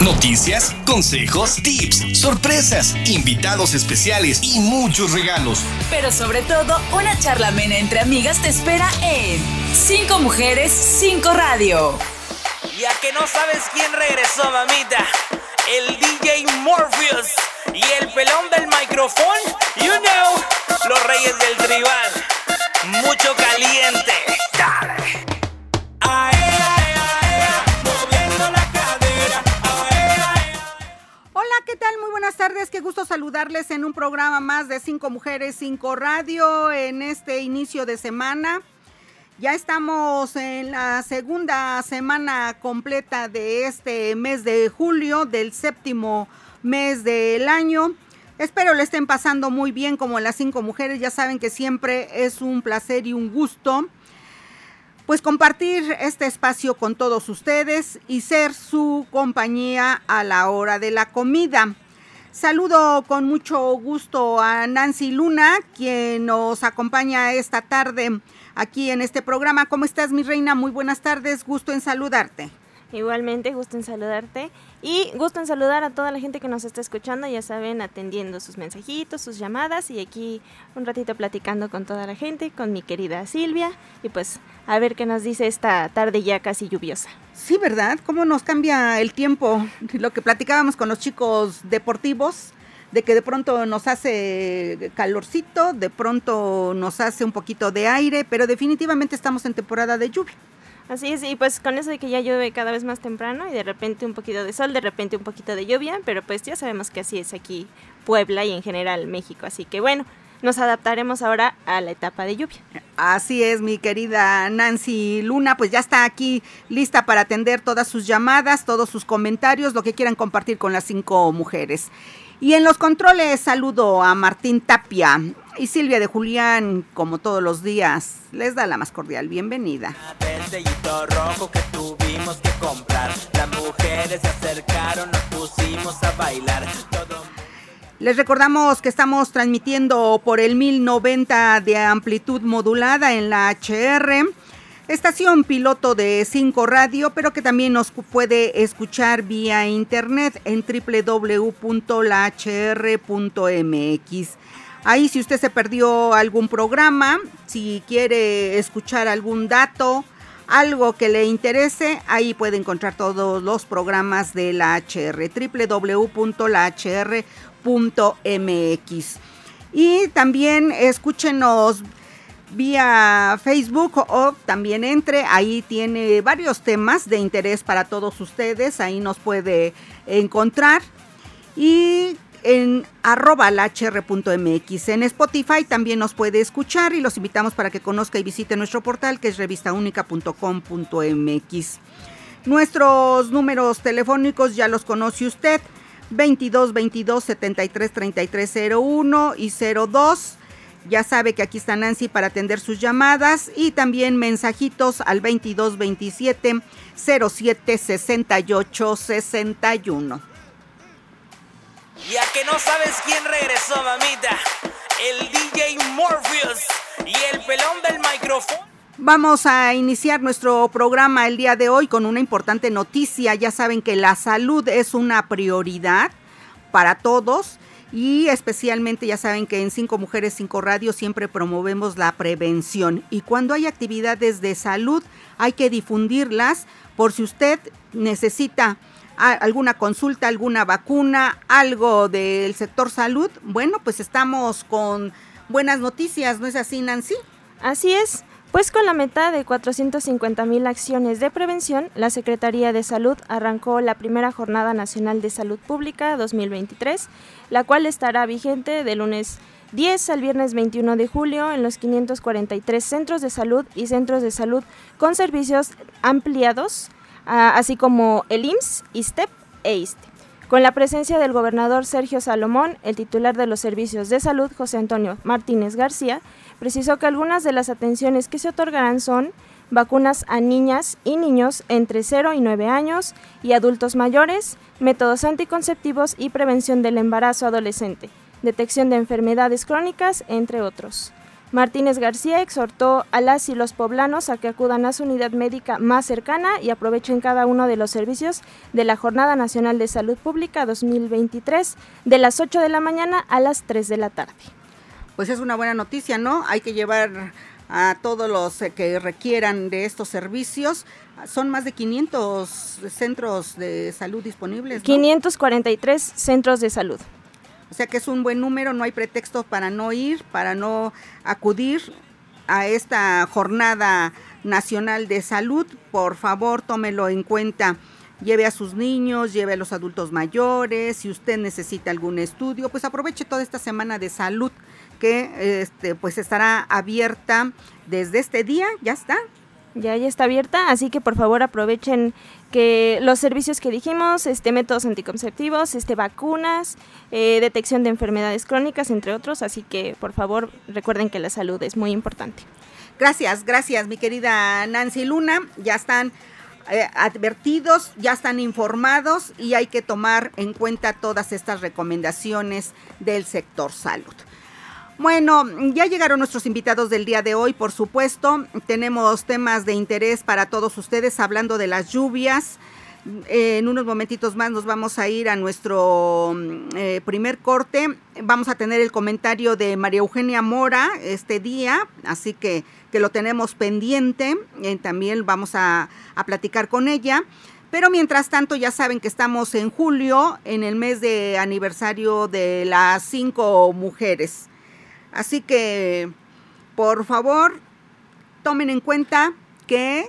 Noticias, consejos, tips, sorpresas, invitados especiales y muchos regalos. Pero sobre todo, una charla amena entre amigas te espera en Cinco Mujeres, Cinco Radio. Ya que no sabes quién regresó, mamita, el DJ Morpheus y el pelón del micrófono, you know, los reyes del tribal. Mucho caliente. Dale. ¿Qué tal? Muy buenas tardes, qué gusto saludarles en un programa más de Cinco Mujeres, Cinco Radio en este inicio de semana. Ya estamos en la segunda semana completa de este mes de julio, del séptimo mes del año. Espero le estén pasando muy bien como las cinco mujeres. Ya saben que siempre es un placer y un gusto pues compartir este espacio con todos ustedes y ser su compañía a la hora de la comida. Saludo con mucho gusto a Nancy Luna, quien nos acompaña esta tarde aquí en este programa. ¿Cómo estás, mi reina? Muy buenas tardes, gusto en saludarte. Igualmente, gusto en saludarte y gusto en saludar a toda la gente que nos está escuchando, ya saben, atendiendo sus mensajitos, sus llamadas y aquí un ratito platicando con toda la gente, con mi querida Silvia y pues a ver qué nos dice esta tarde ya casi lluviosa. Sí, ¿verdad? ¿Cómo nos cambia el tiempo? Lo que platicábamos con los chicos deportivos, de que de pronto nos hace calorcito, de pronto nos hace un poquito de aire, pero definitivamente estamos en temporada de lluvia. Así es, y pues con eso de que ya llueve cada vez más temprano y de repente un poquito de sol, de repente un poquito de lluvia, pero pues ya sabemos que así es aquí Puebla y en general México, así que bueno, nos adaptaremos ahora a la etapa de lluvia. Así es, mi querida Nancy Luna, pues ya está aquí lista para atender todas sus llamadas, todos sus comentarios, lo que quieran compartir con las cinco mujeres. Y en los controles saludo a Martín Tapia y Silvia de Julián, como todos los días, les da la más cordial bienvenida. rojo que tuvimos que comprar. Las mujeres se acercaron, nos pusimos a bailar. Les recordamos que estamos transmitiendo por el 1090 de amplitud modulada en la HR estación piloto de 5 Radio, pero que también nos puede escuchar vía internet en www.lahr.mx. Ahí si usted se perdió algún programa, si quiere escuchar algún dato, algo que le interese, ahí puede encontrar todos los programas de la HR, www.lahr.mx. Y también escúchenos vía Facebook o también entre, ahí tiene varios temas de interés para todos ustedes, ahí nos puede encontrar y en arroba hr.mx. En Spotify también nos puede escuchar y los invitamos para que conozca y visite nuestro portal que es revistaunica.com.mx. Nuestros números telefónicos ya los conoce usted, 22 22 73 33 01 y 02 ya sabe que aquí está Nancy para atender sus llamadas y también mensajitos al 2227 07 68 61. Ya que no sabes quién regresó, mamita, el DJ Morpheus y el pelón del micrófono. Vamos a iniciar nuestro programa el día de hoy con una importante noticia. Ya saben que la salud es una prioridad para todos y especialmente ya saben que en Cinco Mujeres, Cinco Radio siempre promovemos la prevención y cuando hay actividades de salud hay que difundirlas por si usted necesita alguna consulta, alguna vacuna, algo del sector salud, bueno, pues estamos con buenas noticias, ¿no es así, Nancy? Así es. Pues con la meta de 450 mil acciones de prevención, la Secretaría de Salud arrancó la primera Jornada Nacional de Salud Pública 2023, la cual estará vigente de lunes 10 al viernes 21 de julio en los 543 centros de salud y centros de salud con servicios ampliados, así como el IMSS, ISTEP e ISTE. Con la presencia del gobernador Sergio Salomón, el titular de los servicios de salud, José Antonio Martínez García, precisó que algunas de las atenciones que se otorgarán son vacunas a niñas y niños entre 0 y 9 años y adultos mayores, métodos anticonceptivos y prevención del embarazo adolescente, detección de enfermedades crónicas, entre otros. Martínez García exhortó a las y los poblanos a que acudan a su unidad médica más cercana y aprovechen cada uno de los servicios de la Jornada Nacional de Salud Pública 2023 de las 8 de la mañana a las 3 de la tarde. Pues es una buena noticia, ¿no? Hay que llevar a todos los eh, que requieran de estos servicios. Son más de 500 centros de salud disponibles. 543 centros de salud. O sea que es un buen número, no hay pretexto para no ir, para no acudir a esta jornada nacional de salud. Por favor, tómelo en cuenta. Lleve a sus niños, lleve a los adultos mayores, si usted necesita algún estudio, pues aproveche toda esta semana de salud que este, pues estará abierta desde este día, ya está. Ya, ya está abierta, así que por favor aprovechen que los servicios que dijimos, este métodos anticonceptivos, este vacunas, eh, detección de enfermedades crónicas, entre otros, así que por favor recuerden que la salud es muy importante. Gracias, gracias mi querida Nancy Luna, ya están eh, advertidos, ya están informados y hay que tomar en cuenta todas estas recomendaciones del sector salud. Bueno, ya llegaron nuestros invitados del día de hoy, por supuesto. Tenemos temas de interés para todos ustedes hablando de las lluvias. en unos momentitos más nos vamos a ir a nuestro eh, primer corte. Vamos a tener el comentario de María Eugenia Mora este día, así que, lo tenemos pendiente. Eh, también vamos a platicar con ella. Pero mientras tanto ya saben que estamos en julio, en el mes de aniversario de las cinco mujeres. Así que, por favor, tomen en cuenta que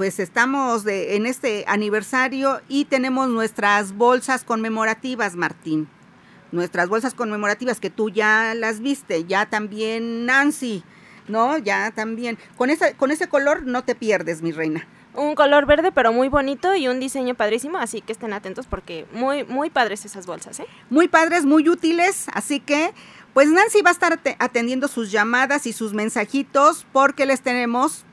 pues estamos de, en este aniversario y tenemos nuestras bolsas conmemorativas, Martín. Nuestras bolsas conmemorativas que tú ya las viste, ya también Nancy, ¿no? Ya también. Con, esa, con ese color no te pierdes, mi reina. Un color verde pero muy bonito y un diseño padrísimo, así que estén atentos porque muy, muy padres esas bolsas, ¿eh? Muy padres, muy útiles, así que pues Nancy va a estar atendiendo sus llamadas y sus mensajitos porque les tenemos,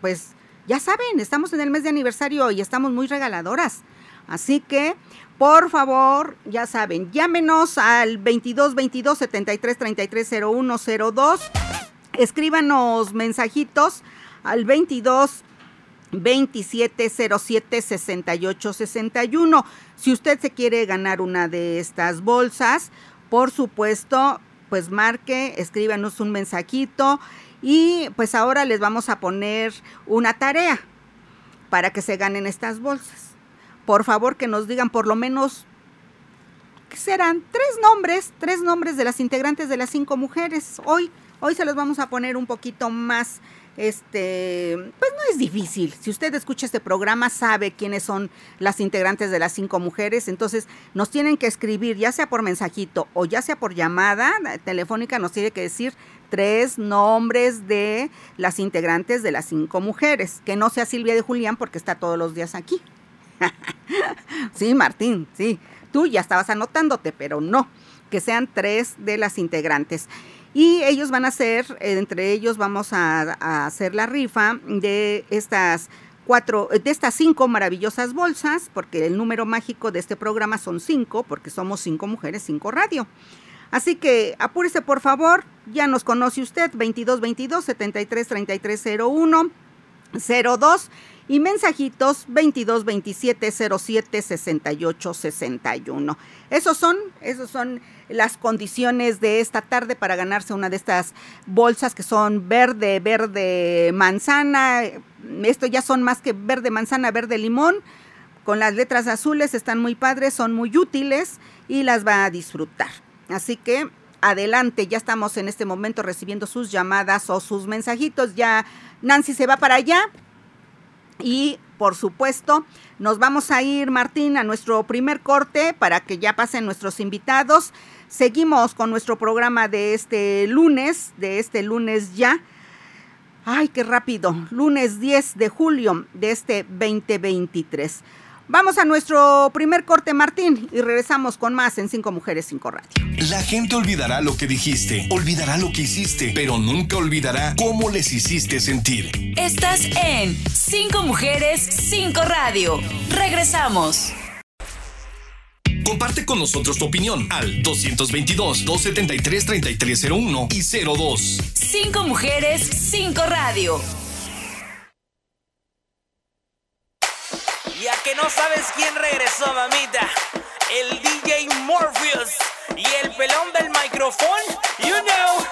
pues ya saben, estamos en el mes de aniversario y estamos muy regaladoras. Así que, por favor, ya saben, llámenos al 22 22 73 33 01 02. Escríbanos mensajitos al 22 27 07 68 61. Si usted se quiere ganar una de estas bolsas, por supuesto, pues marque, escríbanos un mensajito y pues ahora les vamos a poner una tarea para que se ganen estas bolsas. Por favor que nos digan por lo menos, ¿qué serán? Tres nombres, tres nombres de las integrantes de las cinco mujeres. Hoy, hoy se los vamos a poner un poquito más este, pues no es difícil. Si usted escucha este programa, sabe quiénes son las integrantes de las cinco mujeres. Entonces, nos tienen que escribir, ya sea por mensajito o ya sea por llamada telefónica, nos tiene que decir tres nombres de las integrantes de las cinco mujeres. Que no sea Silvia de Julián porque está todos los días aquí. sí, Martín, sí. Tú ya estabas anotándote, pero no. Que sean tres de las integrantes. Y ellos van a hacer, entre ellos vamos a, hacer la rifa de estas cuatro, de estas cinco maravillosas bolsas, porque el número mágico de este programa son cinco, porque somos cinco mujeres, cinco radio. Así que apúrese por favor, ya nos conoce usted, 2222 73 33 01 02 y mensajitos 22 27 07 68 61. Esos son, esos son las condiciones de esta tarde para ganarse una de estas bolsas que son verde, verde, manzana. Esto ya son más que verde, manzana, verde, limón. Con las letras azules están muy padres, son muy útiles y las va a disfrutar. Así que adelante, ya estamos en este momento recibiendo sus llamadas o sus mensajitos. Ya Nancy se va para allá y por supuesto, nos vamos a ir, Martín, a nuestro primer corte para que ya pasen nuestros invitados. Seguimos con nuestro programa de este lunes, de este lunes ya. Ay, qué rápido. Lunes 10 de julio de este 2023. Vamos a nuestro primer corte, Martín, y regresamos con más en Cinco Mujeres, Cinco Radio. La gente olvidará lo que dijiste, olvidará lo que hiciste, pero nunca olvidará cómo les hiciste sentir. Estás en Cinco Mujeres, Cinco Radio. Regresamos. Comparte con nosotros tu opinión al 222-273-3301 y 02. Cinco mujeres, cinco radio. Ya que no sabes quién regresó, mamita. El DJ Morpheus y el pelón del micrófono, you know.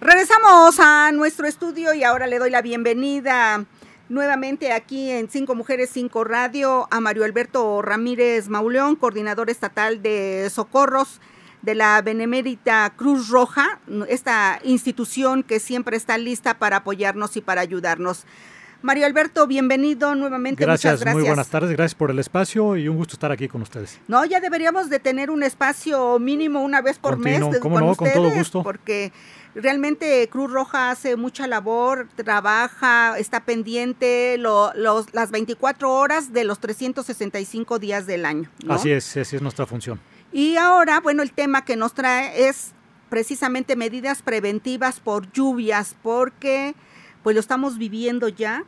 Regresamos a nuestro estudio y ahora le doy la bienvenida nuevamente aquí en Cinco Mujeres, Cinco Radio a Mario Alberto Ramírez Mauleón, coordinador estatal de socorros de la Benemérita Cruz Roja, esta institución que siempre está lista para apoyarnos y para ayudarnos. Mario Alberto, bienvenido nuevamente. Gracias, gracias. muy buenas tardes, gracias por el espacio y un gusto estar aquí con ustedes. No, ya deberíamos de tener un espacio mínimo una vez por Continuo, mes cómo con no, con ustedes, todo gusto. porque realmente Cruz Roja hace mucha labor, trabaja, está pendiente lo- los, las 24 horas de los 365 días del año. ¿no? Así es, así es nuestra función. Y ahora, bueno, el tema que nos trae es precisamente medidas preventivas por lluvias, porque pues lo estamos viviendo ya.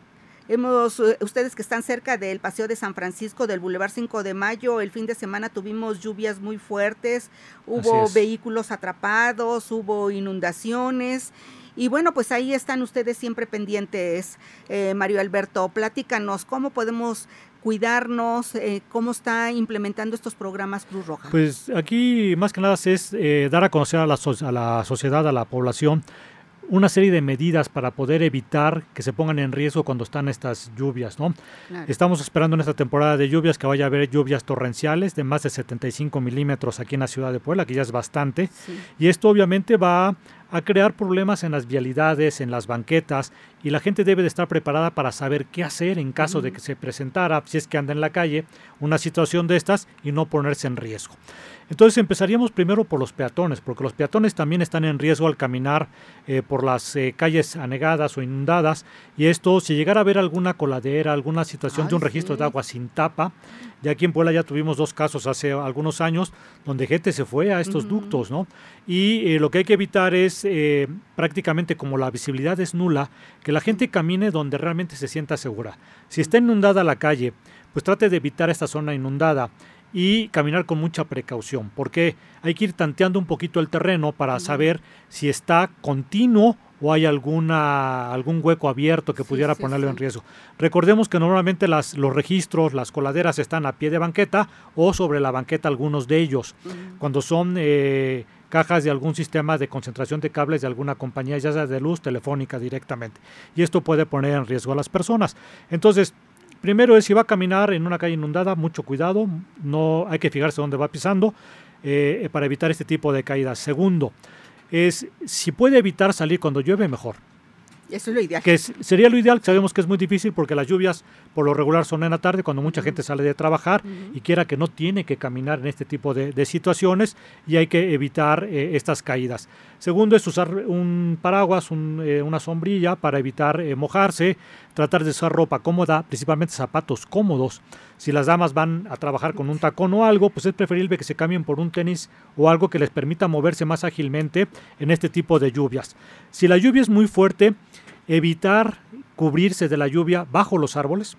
Hemos, eh, ustedes que están cerca del Paseo de San Francisco, del Boulevard 5 de Mayo, el fin de semana tuvimos lluvias muy fuertes, hubo vehículos atrapados, hubo inundaciones. Y bueno, pues ahí están ustedes siempre pendientes, eh, Mario Alberto. Platícanos, ¿cómo podemos cuidarnos? Eh, ¿Cómo está implementando estos programas Cruz Roja? Pues aquí más que nada es eh, dar a conocer a la, so- a la sociedad, a la población, una serie de medidas para poder evitar que se pongan en riesgo cuando están estas lluvias, ¿no? Claro. Estamos esperando en esta temporada de lluvias que vaya a haber lluvias torrenciales de más de 75 milímetros aquí en la ciudad de Puebla, que ya es bastante. Sí. Y esto obviamente va a crear problemas en las vialidades, en las banquetas, y la gente debe de estar preparada para saber qué hacer en caso de que se presentara, si es que anda en la calle, una situación de estas y no ponerse en riesgo. Entonces empezaríamos primero por los peatones, porque los peatones también están en riesgo al caminar eh, por las eh, calles anegadas o inundadas, y esto, si llegara a haber alguna coladera, alguna situación de un registro sí. de agua sin tapa, ya aquí en Puebla ya tuvimos dos casos hace algunos años donde gente se fue a estos ductos, ¿no? Y eh, lo que hay que evitar es eh, prácticamente como la visibilidad es nula, que la gente camine donde realmente se sienta segura. Si está inundada la calle, pues trate de evitar esta zona inundada y caminar con mucha precaución, porque hay que ir tanteando un poquito el terreno para saber si está continuo o hay alguna algún hueco abierto que Sí, pudiera sí, ponerlo en riesgo. Recordemos que normalmente las, los registros, las coladeras están a pie de banqueta o sobre la banqueta algunos de ellos. Cuando son eh, cajas de algún sistema de concentración de cables de alguna compañía, ya sea de luz, telefónica directamente. Y esto puede poner en riesgo a las personas. Entonces, primero es si va a caminar en una calle inundada, mucho cuidado, no hay que fijarse dónde va pisando eh, para evitar este tipo de caídas. Segundo, es si puede evitar salir cuando llueve, mejor. Eso es lo ideal. Que es- sería lo ideal, sabemos que es muy difícil porque las lluvias por lo regular son en la tarde cuando mucha gente sale de trabajar y quiera que no tiene que caminar en este tipo de, de situaciones y hay que evitar eh, estas caídas. Segundo es usar un paraguas, un, eh, una sombrilla para evitar eh, mojarse, tratar de usar ropa cómoda, principalmente zapatos cómodos. Si las damas van a trabajar con un tacón o algo, pues es preferible que se cambien por un tenis o algo que les permita moverse más ágilmente en este tipo de lluvias. Si la lluvia es muy fuerte, evitar cubrirse de la lluvia bajo los árboles.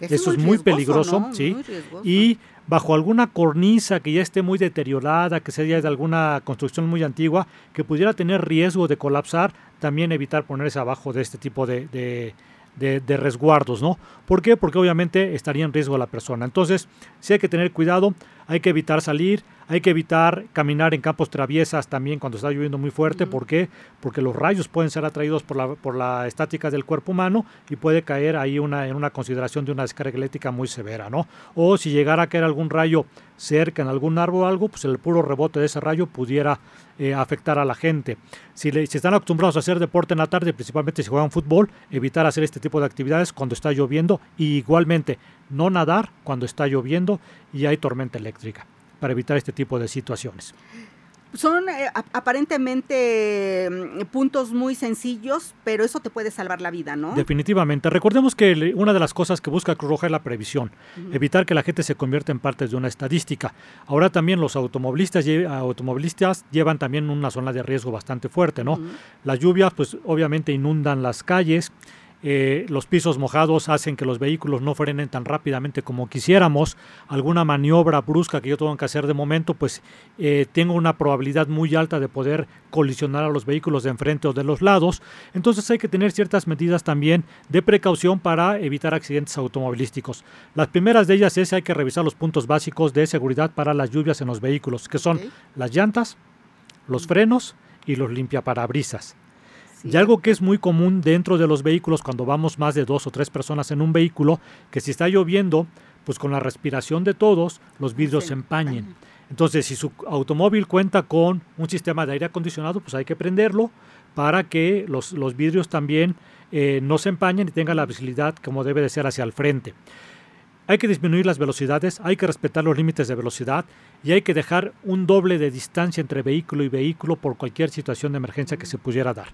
Eso es muy riesgoso, peligroso, ¿no? sí. Muy. Y bajo alguna cornisa que ya esté muy deteriorada, que sea de alguna construcción muy antigua, que pudiera tener riesgo de colapsar, también evitar ponerse abajo de este tipo de, de- de- resguardos, ¿no? ¿Por qué? Porque obviamente estaría en riesgo la persona. Entonces, sí hay que tener cuidado, hay que evitar salir, hay que evitar caminar en campos traviesas también cuando está lloviendo muy fuerte. ¿Por qué? Porque los rayos pueden ser atraídos por la, por la estática del cuerpo humano y puede caer ahí una, en una consideración de una descarga eléctrica muy severa, ¿no? O si llegara a caer algún rayo cerca en algún árbol o algo, pues el puro rebote de ese rayo pudiera eh, afectar a la gente. Si, le- si están acostumbrados a hacer deporte en la tarde, principalmente si juegan fútbol, evitar hacer este tipo de actividades cuando está lloviendo y igualmente no nadar cuando está lloviendo y hay tormenta eléctrica para evitar este tipo de situaciones. Son eh, ap- aparentemente mm, puntos muy sencillos, pero eso te puede salvar la vida, ¿no? Definitivamente. Recordemos que una de las cosas que busca Cruz Roja es la previsión, evitar que la gente se convierta en parte de una estadística. Ahora también los automovilistas, automovilistas llevan también una zona de riesgo bastante fuerte, ¿no? Las lluvias, pues obviamente inundan las calles. Eh, los pisos mojados hacen que los vehículos no frenen tan rápidamente como quisiéramos, alguna maniobra brusca que yo tengo que hacer de momento, pues eh, tengo una probabilidad muy alta de poder colisionar a los vehículos de enfrente o de los lados, entonces hay que tener ciertas medidas también de precaución para evitar accidentes automovilísticos. Las primeras de ellas es hay que revisar los puntos básicos de seguridad para las lluvias en los vehículos, que son las llantas, los frenos y los limpiaparabrisas. Y algo que es muy común dentro de los vehículos cuando vamos más de dos o tres personas en un vehículo, que si está lloviendo, pues con la respiración de todos, los vidrios se empañen. Entonces, si su automóvil cuenta con un sistema de aire acondicionado, pues hay que prenderlo para que los, los vidrios también eh, no se empañen y tengan la visibilidad como debe de ser hacia el frente. Hay que disminuir las velocidades, hay que respetar los límites de velocidad y hay que dejar un doble de distancia entre vehículo y vehículo por cualquier situación de emergencia que se pudiera dar.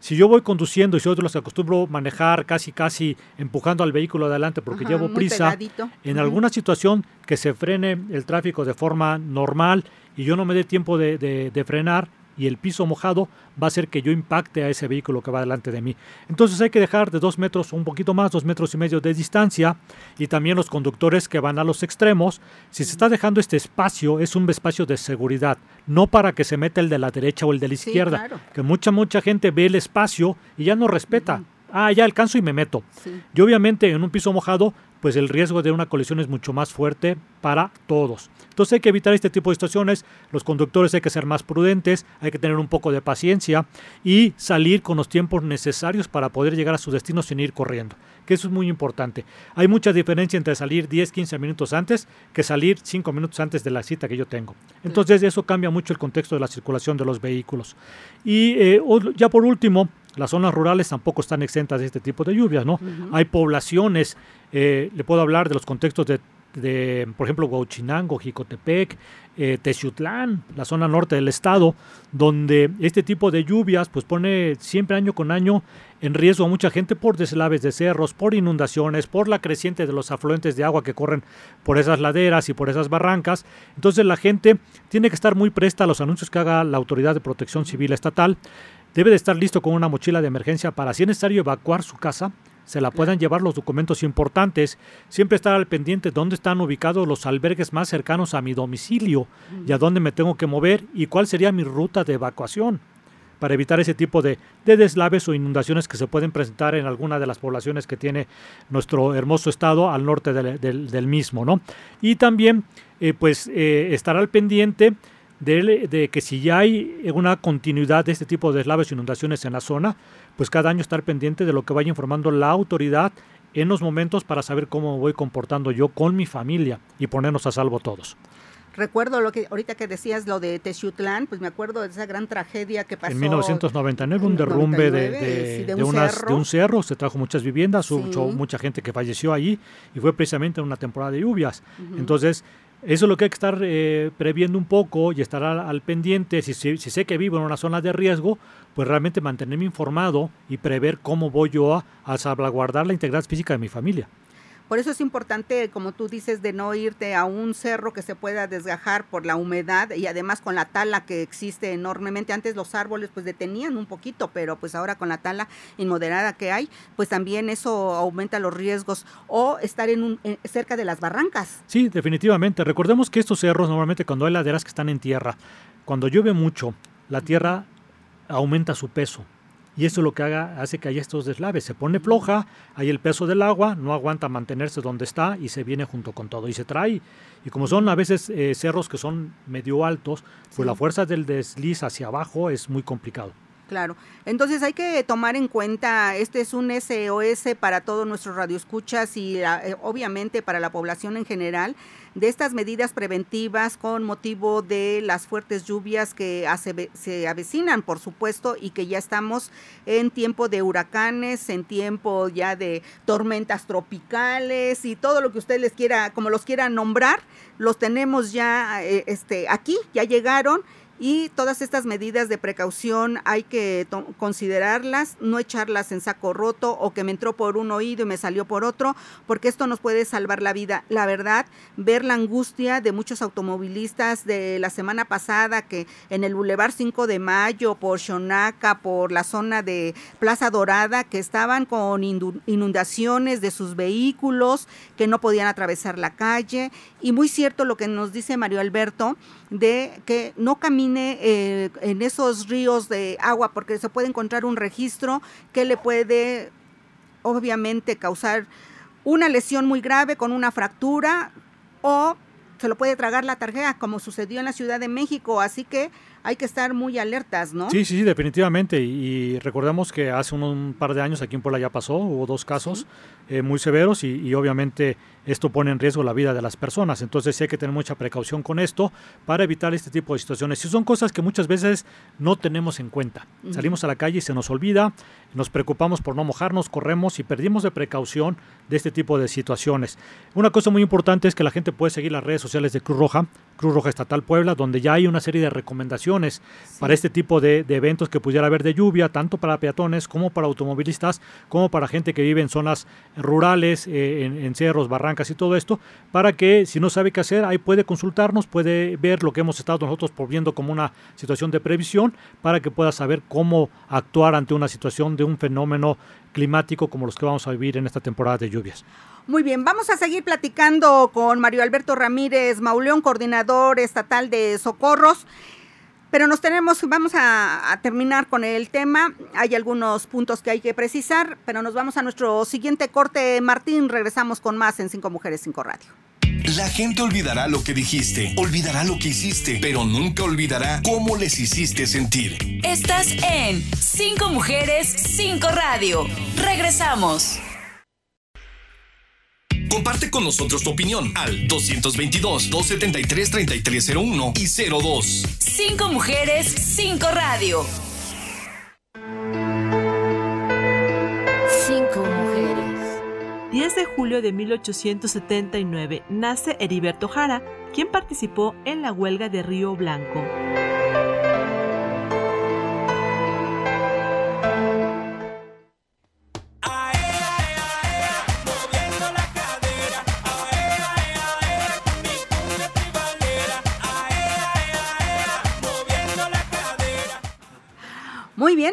Si yo voy conduciendo y soy de los que acostumbro manejar casi casi empujando al vehículo adelante porque llevo prisa, en alguna situación que se frene el tráfico de forma normal y yo no me dé tiempo de frenar, y el piso mojado va a hacer que yo impacte a ese vehículo que va delante de mí. Entonces hay que dejar de dos metros, un poquito más, dos metros y medio de distancia y también los conductores que van a los extremos. Si se está dejando este espacio, es un espacio de seguridad, no para que se meta el de la derecha o el de la izquierda, que mucha, mucha gente ve el espacio y ya no respeta. Ah, ya alcanzo y me meto. Y obviamente en un piso mojado pues el riesgo de una colisión es mucho más fuerte para todos. Entonces hay que evitar este tipo de situaciones, los conductores hay que ser más prudentes, hay que tener un poco de paciencia y salir con los tiempos necesarios para poder llegar a su destino sin ir corriendo, que eso es muy importante. Hay mucha diferencia entre salir 10, 15 minutos antes que salir 5 minutos antes de la cita que yo tengo. Entonces eso cambia mucho el contexto de la circulación de los vehículos. Y eh, ya por último, las zonas rurales tampoco están exentas de este tipo de lluvias, ¿no? Hay poblaciones, eh, le puedo hablar de los contextos de, por ejemplo, Huachinango, Jicotepec, eh, Teciutlán, la zona norte del estado, donde este tipo de lluvias pues pone siempre año con año en riesgo a mucha gente por deslaves de cerros, por inundaciones, por la creciente de los afluentes de agua que corren por esas laderas y por esas barrancas. Entonces la gente tiene que estar muy presta a los anuncios que haga la Autoridad de Protección Civil Estatal. Debe de estar listo con una mochila de emergencia para si es necesario evacuar su casa, se la puedan llevar los documentos importantes, siempre estar al pendiente dónde están ubicados los albergues más cercanos a mi domicilio y a dónde me tengo que mover y cuál sería mi ruta de evacuación para evitar ese tipo de, deslaves o inundaciones que se pueden presentar en alguna de las poblaciones que tiene nuestro hermoso estado al norte del, mismo, ¿no? Y también, eh, pues, eh, estar al pendiente de, que si ya hay una continuidad de este tipo de deslaves e inundaciones en la zona, pues cada año estar pendiente de lo que vaya informando la autoridad en los momentos para saber cómo voy comportando yo con mi familia y ponernos a salvo todos. Recuerdo lo que ahorita que decías lo de Teciutlán, pues me acuerdo de esa gran tragedia que pasó. En 1999, un derrumbe de, un cerro. se trajo muchas viviendas, hubo mucha gente que falleció allí y fue precisamente en una temporada de lluvias. Entonces, eso es lo que hay que estar eh, previendo un poco y estar al, pendiente. Si, si, sé que vivo en una zona de riesgo, pues realmente mantenerme informado y prever cómo voy yo a, a salvaguardar la integridad física de mi familia. Por eso es importante, como tú dices, de no irte a un cerro que se pueda desgajar por la humedad y además con la tala que existe enormemente. Antes los árboles pues detenían un poquito, pero pues ahora con la tala inmoderada que hay, pues también eso aumenta los riesgos o estar en un, cerca de las barrancas. Sí, definitivamente. Recordemos que estos cerros normalmente cuando hay laderas que están en tierra, cuando llueve mucho, la tierra aumenta su peso y eso es lo que haga, hace que haya estos deslaves. Se pone floja, hay el peso del agua, no aguanta mantenerse donde está y se viene junto con todo y se trae. Y como son a veces eh, cerros que son medio altos, pues la fuerza del desliz hacia abajo es muy complicado. Claro. Entonces hay que tomar en cuenta, este es un SOS para todos nuestros radioescuchas y eh, obviamente para la población en general, de estas medidas preventivas con motivo de las fuertes lluvias que se avecinan, por supuesto, y que ya estamos en tiempo de huracanes, en tiempo ya de tormentas tropicales y todo lo que usted les quiera, como los quiera nombrar, los tenemos ya eh, este, aquí, ya llegaron y todas estas medidas de precaución hay que considerarlas, no echarlas en saco roto o que me entró por un oído y me salió por otro, porque esto nos puede salvar la vida. La verdad, ver la angustia de muchos automovilistas de la semana pasada que en el Boulevard 5 de Mayo, por Xonaca, por la zona de Plaza Dorada, que estaban con inundaciones de sus vehículos, que no podían atravesar la calle. Y muy cierto lo que nos dice Mario Alberto, de que no camine eh, en esos ríos de agua porque se puede encontrar un registro que le puede obviamente causar una lesión muy grave con una fractura o se lo puede tragar la tarjeta como sucedió en la Ciudad de México. Así que hay que estar muy alertas, ¿no? Sí, sí, definitivamente. Y, recordemos que hace un, par de años aquí en Puebla ya pasó, hubo dos casos eh, muy severos y, obviamente esto pone en riesgo la vida de las personas. Entonces sí hay que tener mucha precaución con esto para evitar este tipo de situaciones. Y son cosas que muchas veces no tenemos en cuenta. Salimos a la calle y se nos olvida, nos preocupamos por no mojarnos, corremos y perdimos de precaución de este tipo de situaciones. Una cosa muy importante es que la gente puede seguir las redes sociales de Cruz Roja, Cruz Roja Estatal Puebla, donde ya hay una serie de recomendaciones para este tipo de, eventos que pudiera haber de lluvia, tanto para peatones como para automovilistas, como para gente que vive en zonas rurales, eh, en, cerros, barrancas y todo esto, para que si no sabe qué hacer, ahí puede consultarnos, puede ver lo que hemos estado nosotros viendo como una situación de previsión, para que pueda saber cómo actuar ante una situación de un fenómeno climático como los que vamos a vivir en esta temporada de lluvias. Muy bien, vamos a seguir platicando con Mario Alberto Ramírez Mauleón, coordinador estatal de socorros. Pero nos tenemos, vamos a, terminar con el tema. Hay algunos puntos que hay que precisar, pero nos vamos a nuestro siguiente corte. Martín, regresamos con más en Cinco Mujeres, Cinco Radio. La gente olvidará lo que dijiste, olvidará lo que hiciste, pero nunca olvidará cómo les hiciste sentir. Estás en Cinco Mujeres, Cinco Radio. Regresamos. Comparte con nosotros tu opinión al 222-273-3301 y 02. Cinco mujeres, cinco radio. Cinco mujeres. 10 de julio de 1879 nace Heriberto Jara, quien participó en la huelga de Río Blanco.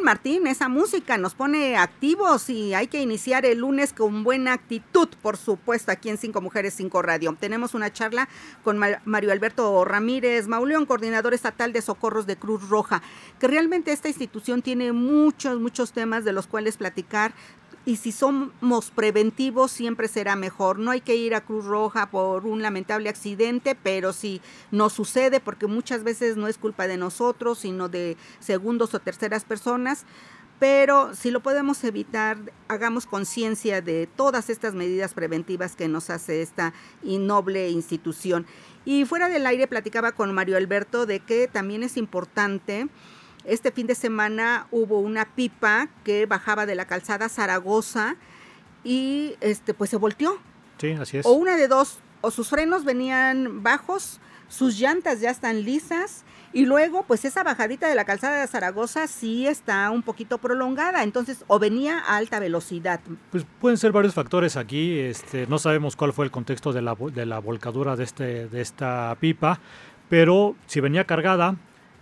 Martín, esa música nos pone activos y hay que iniciar el lunes con buena actitud, por supuesto, aquí en Cinco Mujeres, Cinco Radio. Tenemos una charla con Mario Alberto Ramírez Mauleón, coordinador estatal de socorros de Cruz Roja, que realmente esta institución tiene muchos, muchos temas de los cuales platicar y si somos preventivos siempre será mejor. No hay que ir a Cruz Roja por un lamentable accidente, pero si nos sucede, porque muchas veces no es culpa de nosotros, sino de segundos o terceras personas, pero si lo podemos evitar, hagamos conciencia de todas estas medidas preventivas que nos hace esta innoble institución. Y fuera del aire platicaba con Mario Alberto de que también es importante este fin de semana hubo una pipa que bajaba de la calzada Zaragoza y este pues se volteó. Sí, así es. O una de dos, o sus frenos venían bajos, sus llantas ya están lisas y luego pues esa bajadita de la calzada de Zaragoza sí está un poquito prolongada, entonces o venía a alta velocidad. Pues pueden ser varios factores aquí, este no sabemos cuál fue el contexto de la, de la volcadura de este de esta pipa, pero si venía cargada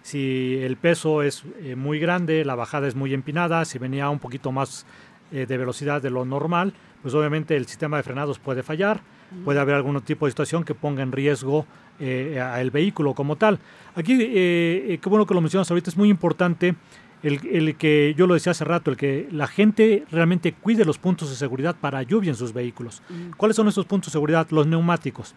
si el peso es eh, muy grande, la bajada es muy empinada, si venía un poquito más eh, de velocidad de lo normal, pues obviamente el sistema de frenados puede fallar, puede haber algún tipo de situación que ponga en riesgo eh, al vehículo como tal. Aquí, qué bueno que lo mencionas ahorita, es muy importante el, que yo lo decía hace rato, el que la gente realmente cuide los puntos de seguridad para lluvia en sus vehículos. ¿Cuáles son esos puntos de seguridad? Los neumáticos.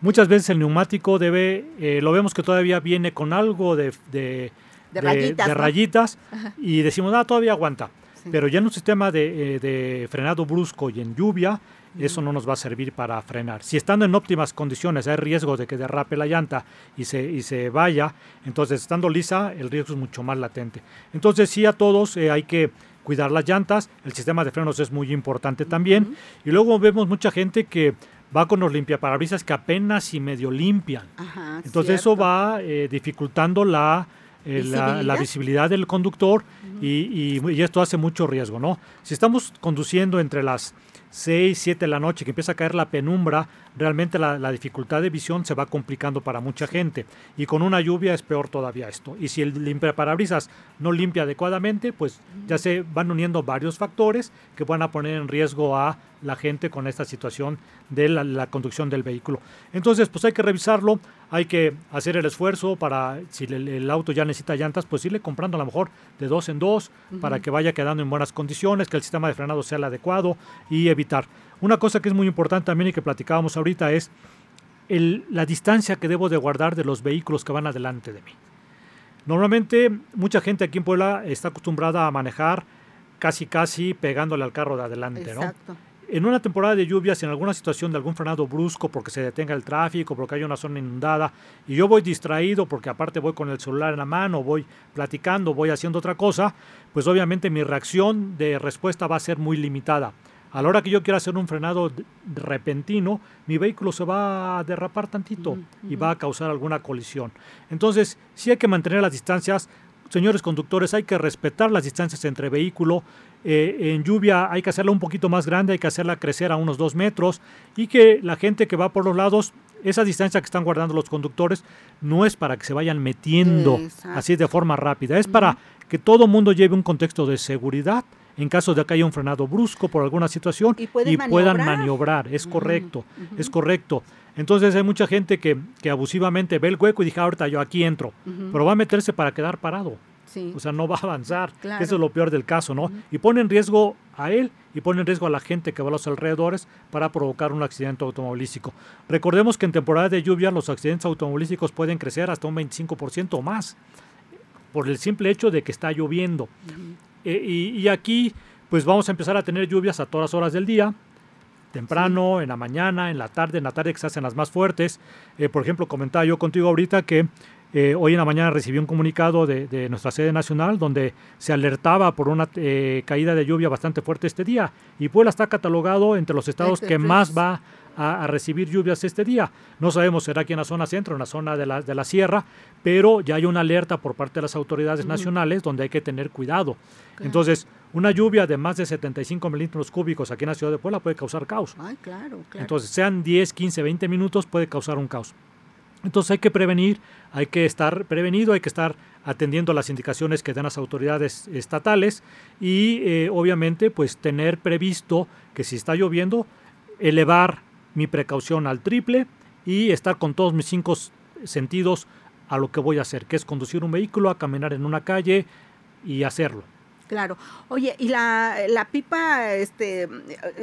Muchas veces el neumático debe, eh, lo vemos que todavía viene con algo de, de, rayitas, y decimos, ah, todavía aguanta. Pero ya en un sistema eh, de, frenado brusco y en lluvia, eso no nos va a servir para frenar. Si estando en óptimas condiciones hay riesgo de que derrape la llanta y se, y se vaya, entonces estando lisa el riesgo es mucho más latente. Entonces sí a todos eh, hay que cuidar las llantas, el sistema de frenos es muy importante también. Y luego vemos mucha gente que va con los limpiaparabrisas que apenas y medio limpian. Ajá, Entonces eso va eh, dificultando la, eh, la, la ¿Visibilidad? visibilidad del conductor y, y- y esto hace mucho riesgo, ¿no? Si estamos conduciendo entre las 6, 7 de la noche que empieza a caer la penumbra, realmente la, la dificultad de visión se va complicando para mucha gente. Y con una lluvia es peor todavía esto. Y si el limpiaparabrisas no limpia adecuadamente, pues ya se van uniendo varios factores que van a poner en riesgo a la gente con esta situación de la, la conducción del vehículo. Entonces, pues hay que revisarlo, hay que hacer el esfuerzo para, si el, el auto ya necesita llantas, pues irle comprando a lo mejor de dos en dos para que vaya quedando en buenas condiciones, que el sistema de frenado sea el adecuado y evitar. Una cosa que es muy importante también y que platicábamos ahorita es el- la distancia que debo de guardar de los vehículos que van adelante de mí. Normalmente mucha gente aquí en Puebla está acostumbrada a manejar casi casi pegándole al carro de adelante. En una temporada de lluvias, en alguna situación de algún frenado brusco porque se detenga el tráfico, porque hay una zona inundada, y yo voy distraído porque aparte voy con el celular en la mano, voy platicando, voy haciendo otra cosa, pues obviamente mi reacción de respuesta va a ser muy limitada. A la hora que yo quiera hacer un frenado repentino, mi vehículo se va a derrapar tantito y va a causar alguna colisión. Entonces, sí hay que mantener las distancias. Señores conductores, hay que respetar las distancias entre vehículo. Eh, en lluvia hay que hacerla un poquito más grande, hay que hacerla crecer a unos dos metros y que la gente que va por los lados, esa distancia que están guardando los conductores no es para que se vayan metiendo Exacto. así de forma rápida, es para que todo mundo lleve un contexto de seguridad en caso de que haya un frenado brusco por alguna situación Y puedan maniobrar. Es correcto, es correcto. Entonces hay mucha gente que, que abusivamente ve el hueco y dice, "Ah, ahorita yo aquí entro, pero va a meterse para quedar parado. Sí. O sea, no va a avanzar. Claro. Eso es lo peor del caso, ¿no? Y pone en riesgo a él y pone en riesgo a la gente que va a los alrededores para provocar un accidente automovilístico. Recordemos que en temporada de lluvia los accidentes automovilísticos pueden crecer hasta un 25% o más por el simple hecho de que está lloviendo. Eh, y, y aquí, pues vamos a empezar a tener lluvias a todas horas del día, temprano, en la mañana, en la tarde, en la tarde que se hacen las más fuertes. Eh, por ejemplo, comentaba yo contigo ahorita que eh, hoy en la mañana recibí un comunicado de, de nuestra sede nacional donde se alertaba por una eh, caída de lluvia bastante fuerte este día. Y Puebla está catalogado entre los estados que más va a, a recibir lluvias este día. No sabemos será aquí en la zona centro, en la zona de la, de la sierra, pero ya hay una alerta por parte de las autoridades nacionales donde hay que tener cuidado. Entonces, una lluvia de más de 75 milímetros cúbicos aquí en la ciudad de Puebla puede causar caos. Ay, claro, claro. Entonces, sean 10, 15, 20 minutos, puede causar un caos. Entonces hay que prevenir, hay que estar prevenido, hay que estar atendiendo las indicaciones que dan las autoridades estatales y eh, obviamente pues tener previsto que si está lloviendo, elevar mi precaución al triple y estar con todos mis cinco sentidos a lo que voy a hacer, que es conducir un vehículo, a caminar en una calle y hacerlo. Claro. Oye, y la, la pipa este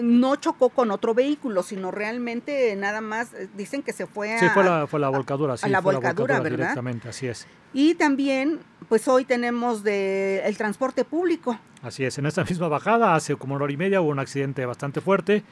no chocó con otro vehículo, sino realmente nada más eh, dicen que se fue a Sí, fue la, fue la volcadura, sí, la fue volcadura, ¿verdad? directamente, así es. Y también pues hoy tenemos de el transporte público. Así es, en esta misma bajada, hace como una hora y media, hubo un accidente bastante fuerte.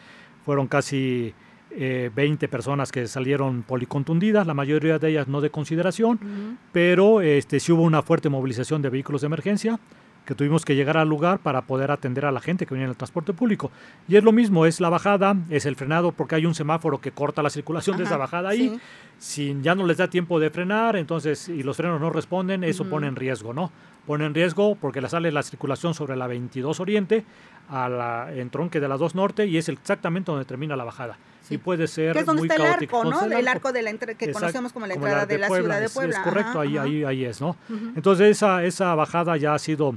Fueron casi eh, 20 personas que salieron policontundidas, la mayoría de ellas no de consideración, pero este, sí hubo una fuerte movilización de vehículos de emergencia que tuvimos que llegar al lugar para poder atender a la gente que venía en el transporte público. Y es lo mismo, es la bajada, es el frenado porque hay un semáforo que corta la circulación de esa bajada ahí. sí. Si ya no les da tiempo de frenar, entonces, y los frenos no responden, eso pone en riesgo, ¿no? Pone en riesgo porque le sale la circulación sobre la 22 Oriente, a la entronque de la 2 Norte, y es exactamente donde termina la bajada. Sí. Y puede ser Que es donde muy está el arco, ¿no? está El arco de la entre- que Exacto, conocemos como la como entrada de la ciudad de es- Puebla. Es, correcto, Ajá, ahí, ajá. ahí, ahí es, ¿no? Entonces esa, esa bajada ya ha sido,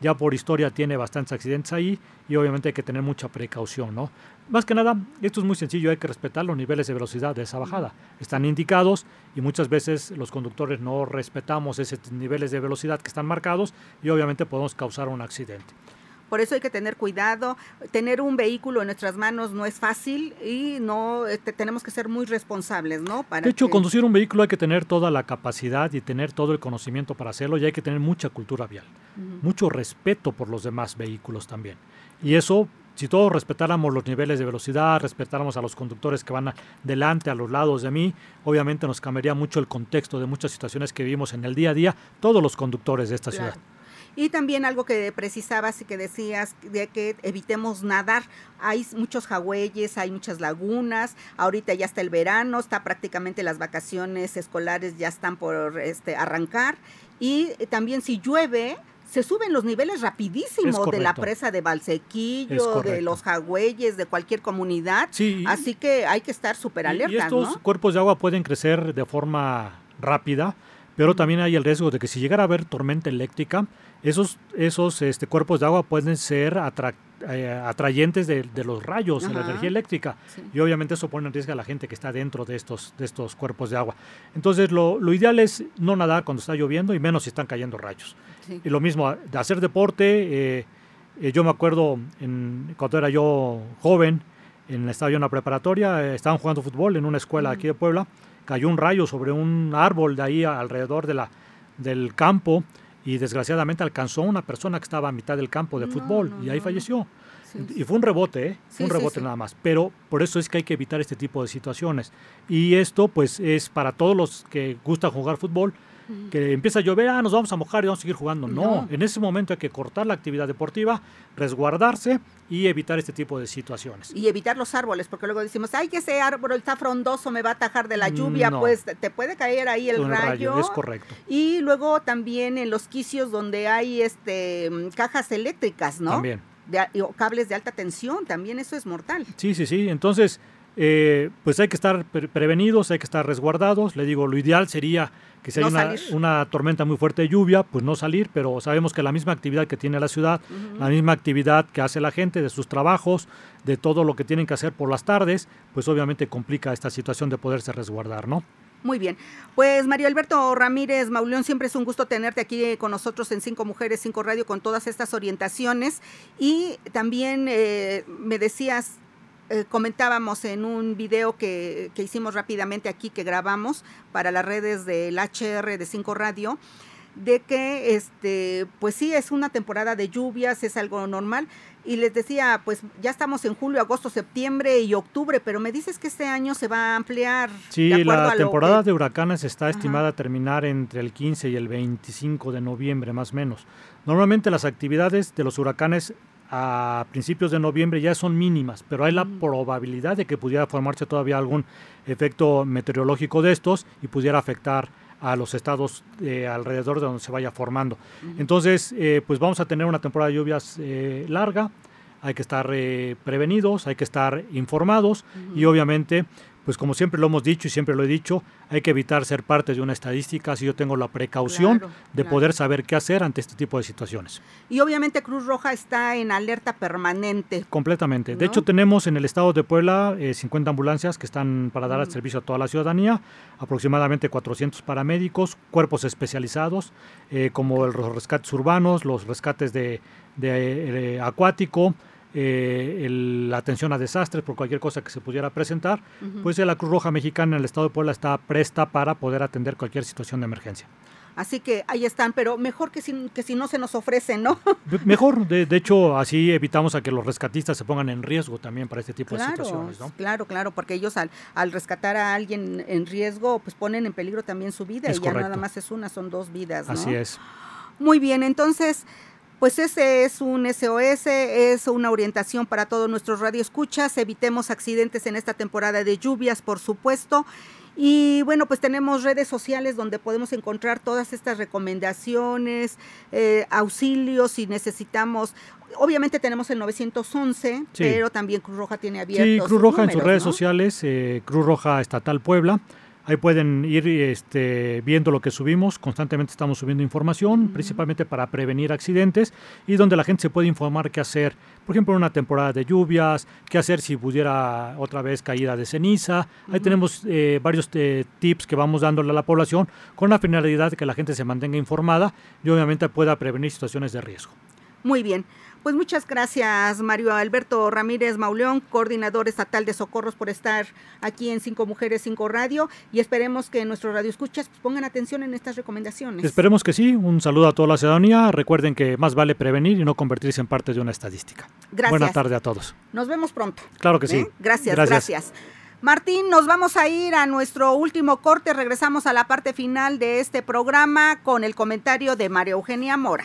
ya por historia tiene bastantes accidentes ahí y obviamente hay que tener mucha precaución, ¿no? Más que nada, esto es muy sencillo, hay que respetar los niveles de velocidad de esa bajada. Están indicados y muchas veces los conductores no respetamos esos niveles de velocidad que están marcados y obviamente podemos causar un accidente. Por eso hay que tener cuidado. Tener un vehículo en nuestras manos no es fácil y no este, tenemos que ser muy responsables, ¿no? Para De hecho, que- conducir un vehículo hay que tener toda la capacidad y tener todo el conocimiento para hacerlo y hay que tener mucha cultura vial, mucho respeto por los demás vehículos también. Y eso, si todos respetáramos los niveles de velocidad, respetáramos a los conductores que van delante, a los lados de mí, obviamente nos cambiaría mucho el contexto de muchas situaciones que vivimos en el día a día, todos los conductores de esta Claro. ciudad. Y también algo que precisabas y que decías de que evitemos nadar. Hay muchos jagüeyes, hay muchas lagunas, ahorita ya está el verano, está prácticamente las vacaciones escolares ya están por este, arrancar. Y también si llueve, se suben los niveles rapidísimo de la presa de Valsequillo, de los jagüeyes, de cualquier comunidad. Así que hay que estar súper alerta. Y, estos cuerpos de agua pueden crecer de forma rápida, pero también hay el riesgo de que si llegara a haber tormenta eléctrica, esos, esos este, cuerpos de agua pueden ser eh, atrayentes de, los rayos, de la energía eléctrica. Y obviamente eso pone en riesgo a la gente que está dentro de estos, de estos cuerpos de agua. Entonces lo, ideal es no nadar cuando está lloviendo y menos si están cayendo rayos. Y lo mismo, de hacer deporte. Eh, eh, yo me acuerdo en, cuando era yo joven, en, estaba yo en la preparatoria, estaban jugando fútbol en una escuela aquí de Puebla, cayó un rayo sobre un árbol de ahí alrededor de la, del campo y desgraciadamente alcanzó a una persona que estaba a mitad del campo de fútbol y ahí falleció. Y fue un rebote, ¿eh? un rebote nada más. Pero por eso es que hay que evitar este tipo de situaciones. Y esto pues es para todos los que gustan jugar fútbol, que empieza a llover, ah, nos vamos a mojar y vamos a seguir jugando. No. en ese momento hay que cortar la actividad deportiva, resguardarse y evitar este tipo de situaciones. Y evitar los árboles, porque luego decimos, ay, que ese árbol está frondoso, me va a atajar de la lluvia, pues te puede caer ahí el rayo. Es correcto. Y luego también en los quicios donde hay este cajas eléctricas, ¿no? También. O cables de alta tensión, también eso es mortal. Sí, sí, sí. Entonces, eh, pues hay que estar prevenidos, hay que estar resguardados. Le digo, lo ideal sería que si hay una, tormenta muy fuerte de lluvia, pues no salir, pero sabemos que la misma actividad que tiene la ciudad, la misma actividad que hace la gente de sus trabajos, de todo lo que tienen que hacer por las tardes, pues obviamente complica esta situación de poderse resguardar, ¿no? Muy bien. Pues Mario Alberto Ramírez Mauleón, siempre es un gusto tenerte aquí con nosotros en Cinco Mujeres, Cinco Radio con todas estas orientaciones. Y también eh, me decías eh, comentábamos en un video que, que, hicimos rápidamente aquí, que grabamos para las redes del HR de Cinco Radio, de que, este, pues sí, es una temporada de lluvias, es algo normal. Y les decía, pues ya estamos en julio, agosto, septiembre y octubre, pero me dices que este año se va a ampliar. Sí, la temporada de huracanes está estimada a terminar entre el 15 y el 25 de noviembre, más o menos. Normalmente las actividades de los huracanes a principios de noviembre ya son mínimas, pero hay la mm. probabilidad de que pudiera formarse todavía algún efecto meteorológico de estos y pudiera afectar a los estados eh, alrededor de donde se vaya formando. Entonces, eh, pues vamos a tener una temporada de lluvias eh, larga, hay que estar prevenidos, hay que estar informados. Y obviamente pues como siempre lo hemos dicho y siempre lo he dicho, hay que evitar ser parte de una estadística si yo tengo la precaución de poder saber qué hacer ante este tipo de situaciones. Y obviamente Cruz Roja está en alerta permanente. Completamente. De hecho, tenemos en el estado de Puebla 50 eh, ambulancias que están para dar mm. servicio a toda la ciudadanía, aproximadamente 400 paramédicos, cuerpos especializados, eh, como los rescates urbanos, los rescates de, de, acuático, eh, la atención a desastres por cualquier cosa que se pudiera presentar, pues la Cruz Roja Mexicana en el estado de Puebla está presta para poder atender cualquier situación de emergencia. Así que ahí están, pero mejor que si, que si no se nos ofrece, ¿no? Mejor, de, hecho, así evitamos a que los rescatistas se pongan en riesgo también para este tipo de situaciones, ¿no? Claro, claro, porque ellos al, al rescatar a alguien en riesgo, pues ponen en peligro también su vida y ya nada más es una, son dos vidas, ¿no? Así es. Muy bien, entonces pues ese es un SOS, es una orientación para todos nuestros radioescuchas. Evitemos accidentes en esta temporada de lluvias, por supuesto. Y bueno, pues tenemos redes sociales donde podemos encontrar todas estas recomendaciones, eh, auxilios si necesitamos. Obviamente tenemos el 911, pero también Cruz Roja tiene abierto. Sí, Cruz Roja en sus redes sociales, eh, Cruz Roja Estatal Puebla. Ahí pueden ir este, viendo lo que subimos. Constantemente estamos subiendo información, principalmente para prevenir accidentes y donde la gente se puede informar qué hacer. Por ejemplo, en una temporada de lluvias, qué hacer si pudiera otra vez caída de ceniza. Ahí tenemos eh, varios eh, tips que vamos dándole a la población con la finalidad de que la gente se mantenga informada y obviamente pueda prevenir situaciones de riesgo. Muy bien. Pues muchas gracias, Mario Alberto Ramírez Mauleón, coordinador estatal de socorros, por estar aquí en Cinco Mujeres, Cinco Radio. Y esperemos que nuestros radioescuchas pues, pongan atención en estas recomendaciones. Esperemos que sí. Un saludo a toda la ciudadanía. Recuerden que más vale prevenir y no convertirse en parte de una estadística. Gracias. Buenas tardes a todos. Nos vemos pronto. Claro que sí. ¿Eh? Gracias, gracias, gracias. Martín, nos vamos a ir a nuestro último corte. Regresamos a la parte final de este programa con el comentario de María Eugenia Mora.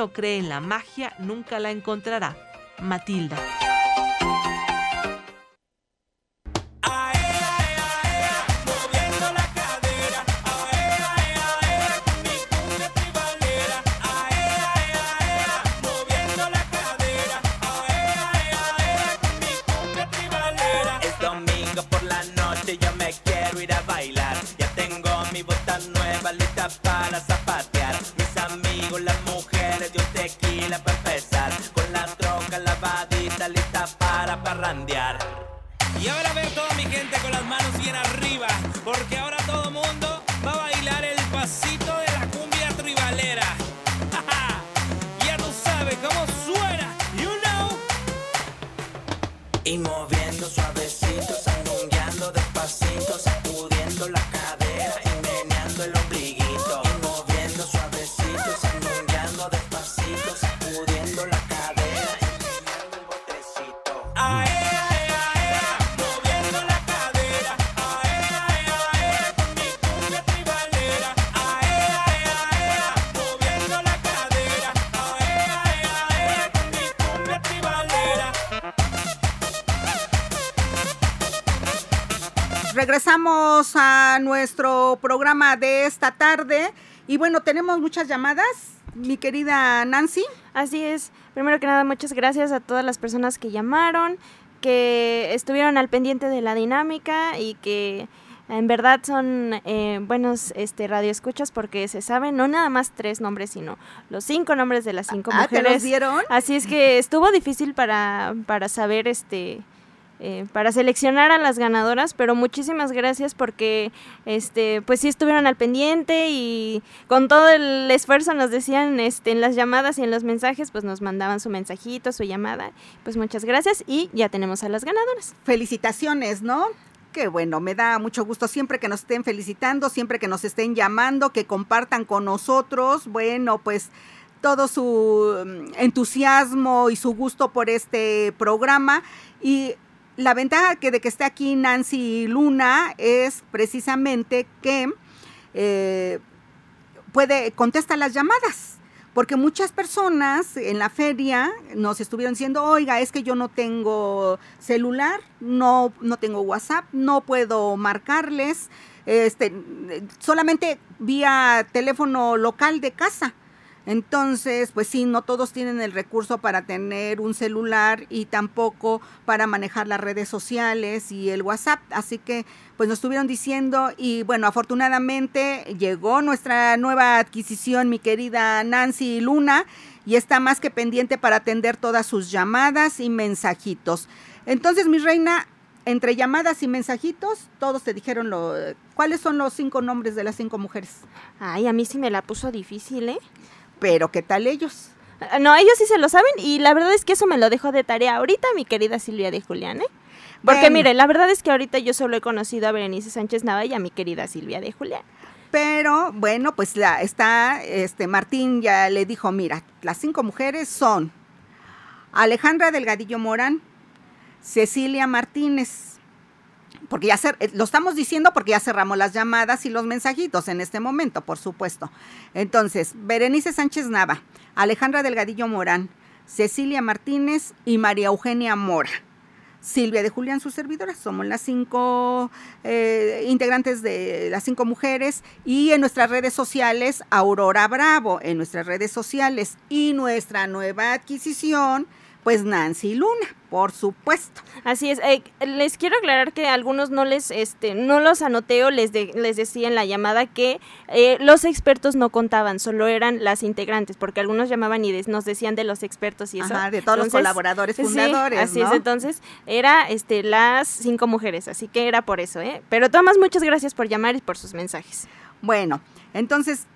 No cree en la magia nunca la encontrará. Matilda. Regresamos a nuestro programa de esta tarde y bueno, tenemos muchas llamadas, mi querida Nancy. Así es. Primero que nada, muchas gracias a todas las personas que llamaron, que estuvieron al pendiente de la dinámica y que en verdad son eh, buenos este radioescuchas porque se saben no nada más tres nombres, sino los cinco nombres de las cinco Ah, ¿te mujeres. los dieron? Así es que estuvo difícil para, para saber este eh, para seleccionar a las ganadoras, pero muchísimas gracias porque este pues sí estuvieron al pendiente y con todo el esfuerzo nos decían este en las llamadas y en los mensajes, pues nos mandaban su mensajito, su llamada. Pues muchas gracias y ya tenemos a las ganadoras. Felicitaciones, ¿no? Qué bueno, me da mucho gusto siempre que nos estén felicitando, siempre que nos estén llamando, que compartan con nosotros. Bueno, pues todo su mm, entusiasmo y su gusto por este programa. Y la ventaja que de que esté aquí Nancy Luna es precisamente que eh, puede contesta las llamadas. Porque muchas personas en la feria nos estuvieron diciendo, oiga, es que yo no tengo celular, no, no tengo WhatsApp, no puedo marcarles, este, solamente vía teléfono local de casa. Entonces, pues sí, no todos tienen el recurso para tener un celular y tampoco para manejar las redes sociales y el WhatsApp. Así que, pues nos estuvieron diciendo y bueno, afortunadamente llegó nuestra nueva adquisición, mi querida Nancy Luna, y está más que pendiente para atender todas sus llamadas y mensajitos. Entonces, mi reina, entre llamadas y mensajitos, todos te dijeron lo, cuáles son los cinco nombres de las cinco mujeres. Ay, a mí sí me la puso difícil, ¿eh? Pero, ¿qué tal ellos? Ah, No, ellos sí se lo saben y la verdad es que eso me lo dejó de tarea ahorita mi querida Silvia de Julián, ¿eh? Porque Bueno. mire, la verdad es que ahorita yo solo he conocido a Berenice Sánchez Nava y a mi querida Silvia de Julián. Pero bueno, pues la está, este Martín ya le dijo, mira, las cinco mujeres son Alejandra Delgadillo Morán, Cecilia Martínez, porque ya cer- eh, lo estamos diciendo porque ya cerramos las llamadas y los mensajitos en este momento, por supuesto. Entonces, Berenice Sánchez Nava, Alejandra Delgadillo Morán, Cecilia Martínez y María Eugenia Mora. Silvia de Julián, su servidora. Somos las cinco eh, integrantes de las cinco mujeres y en nuestras redes sociales, Aurora Bravo, en nuestras redes sociales y nuestra nueva adquisición, pues Nancy Luna. Por supuesto. Así es. Eh, les quiero aclarar que algunos no les, este, no los anoté o les, les decía en la llamada que eh, los expertos no contaban, solo eran las integrantes, porque algunos llamaban y nos decían de los expertos y eso. Ajá, de todos los colaboradores fundadores. así es. Entonces era, este, las cinco mujeres, así que era por eso, ¿eh? Pero Tomás, muchas gracias por llamar y por sus mensajes. Bueno, entonces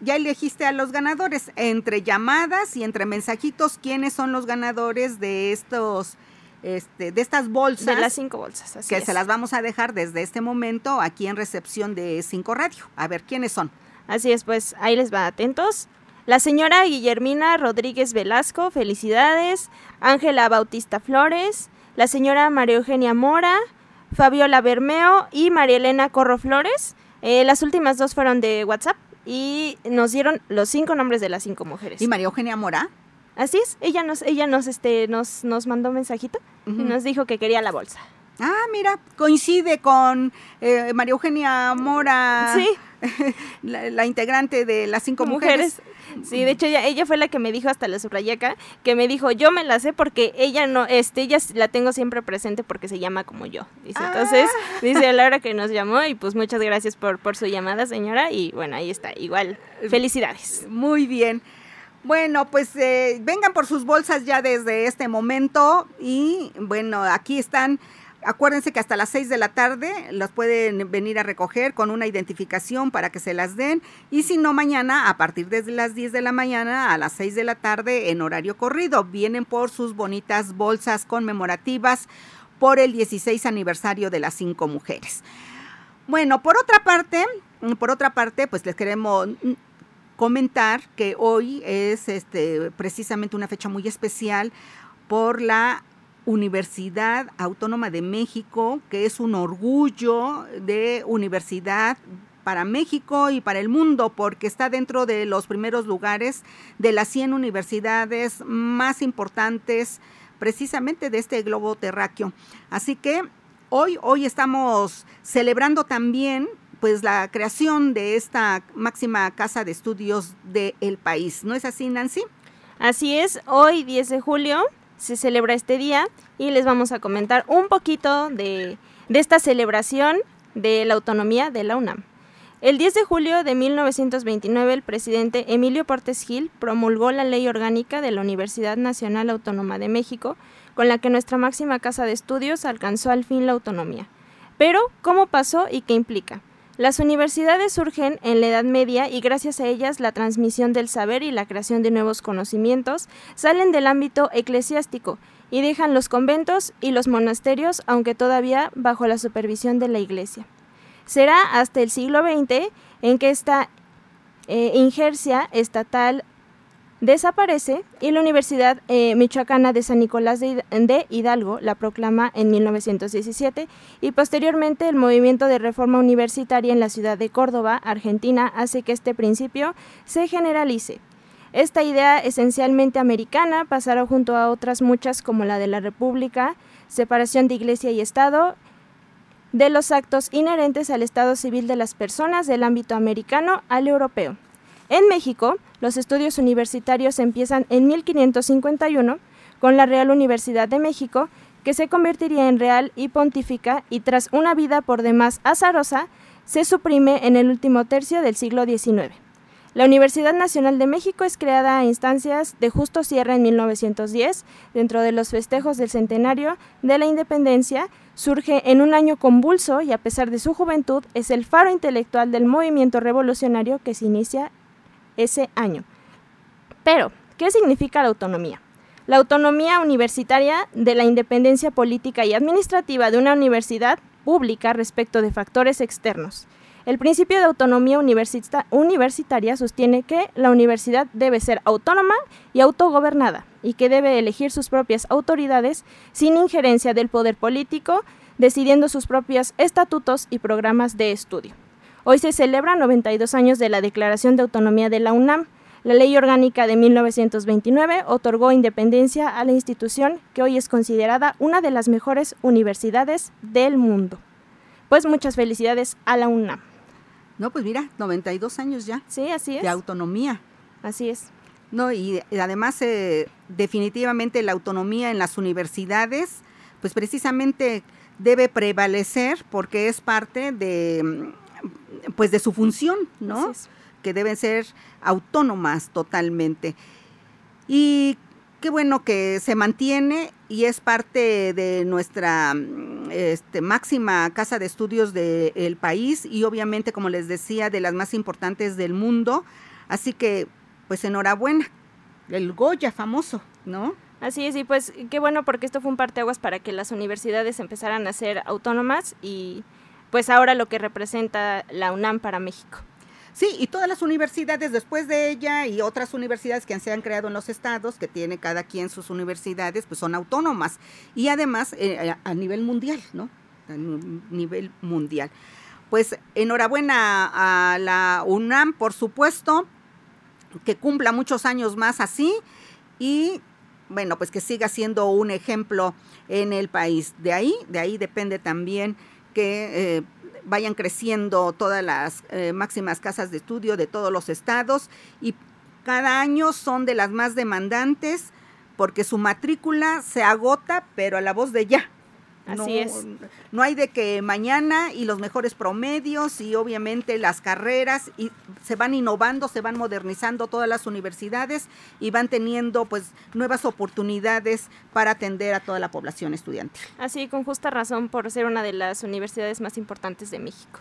ya elegiste a los ganadores entre llamadas y entre mensajitos. ¿Quiénes son los ganadores de estos, este, de estas bolsas? De las cinco bolsas, así Que se las vamos a dejar desde este momento aquí en recepción de Cinco Radio. A ver, ¿quiénes son? Así es, pues ahí les va, atentos. La señora Guillermina Rodríguez Velasco, felicidades. Ángela Bautista Flores. La señora María Eugenia Mora. Fabiola Bermeo y María Elena Corro Flores. Eh, las últimas dos fueron de WhatsApp y nos dieron los cinco nombres de las cinco mujeres. ¿Y María Eugenia Mora? Así es, ella nos, ella nos, este, nos, nos mandó un mensajito y nos dijo que quería la bolsa. Ah, mira, coincide con eh, María Eugenia Mora, sí. la, integrante de las cinco mujeres. Sí, de hecho ella, ella fue la que me dijo hasta la subrayaca, que me dijo, yo me la sé porque ella no, este, ella la tengo siempre presente porque se llama como yo. Dice, ah. entonces, dice a la hora que nos llamó y pues muchas gracias por, por su llamada, señora, y bueno, ahí está, igual, felicidades. Muy bien. Bueno, pues eh, vengan por sus bolsas ya desde este momento y bueno, aquí están Acuérdense que hasta las 6 de la tarde los pueden venir a recoger con una identificación para que se las den y si no mañana a partir de las 10 de la mañana a las 6 de la tarde en horario corrido vienen por sus bonitas bolsas conmemorativas por el 16 aniversario de las cinco mujeres. Bueno, por otra parte, por otra parte, pues les queremos comentar que hoy es este precisamente una fecha muy especial por la Universidad Autónoma de México, que es un orgullo de universidad para México y para el mundo, porque está dentro de los primeros lugares de las 100 universidades más importantes precisamente de este globo terráqueo. Así que hoy, hoy estamos celebrando también pues la creación de esta máxima casa de estudios del país. ¿No es así, Nancy? Así es, hoy 10 de julio se celebra este día y les vamos a comentar un poquito de, esta celebración de la autonomía de la UNAM. El 10 de julio de 1929, el presidente Emilio Portes Gil promulgó la Ley Orgánica de la Universidad Nacional Autónoma de México, con la que nuestra máxima casa de estudios alcanzó al fin la autonomía. Pero, ¿cómo pasó y qué implica? Las universidades surgen en la Edad Media y gracias a ellas la transmisión del saber y la creación de nuevos conocimientos salen del ámbito eclesiástico y dejan los conventos y los monasterios, aunque todavía bajo la supervisión de la Iglesia. Será hasta el siglo XX en que esta eh, injercia estatal desaparece y la Universidad eh, Michoacana de San Nicolás de, Hidalgo la proclama en 1917 y posteriormente el movimiento de reforma universitaria en la ciudad de Córdoba, Argentina, hace que este principio se generalice. Esta idea esencialmente americana pasará junto a otras muchas como la de la República, separación de Iglesia y Estado, de los actos inherentes al Estado civil de las personas del ámbito americano al europeo. En México, los estudios universitarios empiezan en 1551 con la Real Universidad de México, que se convertiría en real y pontífica y tras una vida por demás azarosa, se suprime en el último tercio del siglo XIX. La Universidad Nacional de México es creada a instancias de justo cierre en 1910, dentro de los festejos del centenario de la independencia, surge en un año convulso y a pesar de su juventud es el faro intelectual del movimiento revolucionario que se inicia ese año. Pero, ¿qué significa la autonomía? La autonomía universitaria de la independencia política y administrativa de una universidad pública respecto de factores externos. El principio de autonomía universitaria sostiene que la universidad debe ser autónoma y autogobernada y que debe elegir sus propias autoridades sin injerencia del poder político, decidiendo sus propios estatutos y programas de estudio. Hoy se celebran 92 años de la Declaración de Autonomía de la UNAM. La Ley Orgánica de 1929 otorgó independencia a la institución que hoy es considerada una de las mejores universidades del mundo. Pues muchas felicidades a la UNAM. No, pues mira, 92 años ya. Sí, así es. De autonomía. Así es. No, y, además eh, definitivamente la autonomía en las universidades, pues precisamente debe prevalecer porque es parte de mm, pues de su función, ¿no? Que deben ser autónomas totalmente. Y qué bueno que se mantiene y es parte de nuestra este, máxima casa de estudios del país y obviamente, como les decía, de las más importantes del mundo. Así que, pues enhorabuena, el Goya famoso, ¿no? Así es, y pues qué bueno porque esto fue un parteaguas para que las universidades empezaran a ser autónomas y pues ahora lo que representa la UNAM para México. Sí, y todas las universidades después de ella y otras universidades que se han creado en los estados, que tiene cada quien sus universidades, pues son autónomas. Y además eh, a nivel mundial, ¿no? A nivel mundial. Pues enhorabuena a la UNAM, por supuesto, que cumpla muchos años más así y bueno, pues que siga siendo un ejemplo en el país. De ahí, de ahí depende también que eh, vayan creciendo todas las eh, máximas casas de estudio de todos los estados y cada año son de las más demandantes porque su matrícula se agota, pero a la voz de ya. Así es. No hay de que mañana y los mejores promedios y obviamente las carreras y se van innovando, se van modernizando todas las universidades y van teniendo pues nuevas oportunidades para atender a toda la población estudiantil. Así, con justa razón por ser una de las universidades más importantes de México.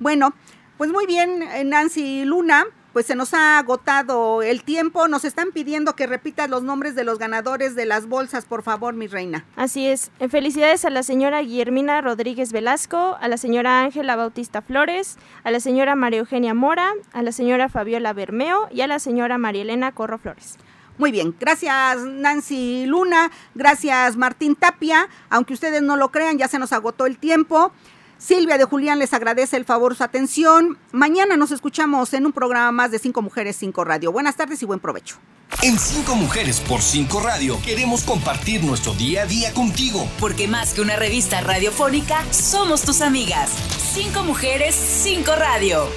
Bueno, pues muy bien, Nancy Luna pues se nos ha agotado el tiempo. Nos están pidiendo que repitas los nombres de los ganadores de las bolsas, por favor, mi reina. Así es. Felicidades a la señora Guillermina Rodríguez Velasco, a la señora Ángela Bautista Flores, a la señora María Eugenia Mora, a la señora Fabiola Bermeo y a la señora María Elena Corro Flores. Muy bien, gracias Nancy Luna, gracias Martín Tapia, aunque ustedes no lo crean, ya se nos agotó el tiempo. Silvia de Julián les agradece el favor su atención. Mañana nos escuchamos en un programa más de Cinco Mujeres, Cinco Radio. Buenas tardes y buen provecho. En Cinco Mujeres por Cinco Radio queremos compartir nuestro día a día contigo. Porque más que una revista radiofónica, somos tus amigas. Cinco Mujeres, Cinco Radio.